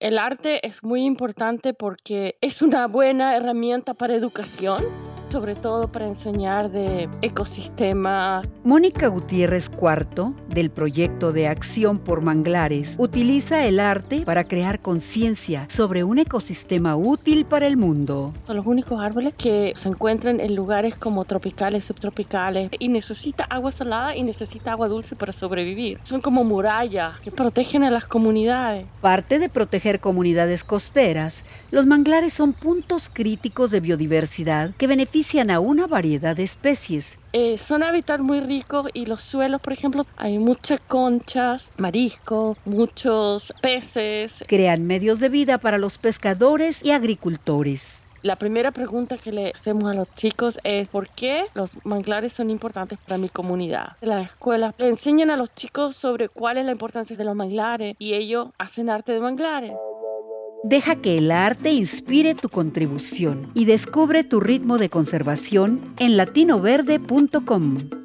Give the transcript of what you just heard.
El arte es muy importante porque es una buena herramienta para educación sobre todo para enseñar de ecosistema. Mónica Gutiérrez Cuarto, del proyecto de Acción por Manglares, utiliza el arte para crear conciencia sobre un ecosistema útil para el mundo. Son los únicos árboles que se encuentran en lugares como tropicales, subtropicales y necesita agua salada y necesita agua dulce para sobrevivir. Son como murallas que protegen a las comunidades. Parte de proteger comunidades costeras, los manglares son puntos críticos de biodiversidad que benefician a una variedad de especies. Eh, son hábitats muy ricos y los suelos, por ejemplo, hay muchas conchas, mariscos, muchos peces. Crean medios de vida para los pescadores y agricultores. La primera pregunta que le hacemos a los chicos es ¿por qué los manglares son importantes para mi comunidad? En la escuela le enseñan a los chicos sobre cuál es la importancia de los manglares y ellos hacen arte de manglares. Deja que el arte inspire tu contribución y descubre tu ritmo de conservación en latinoverde.com.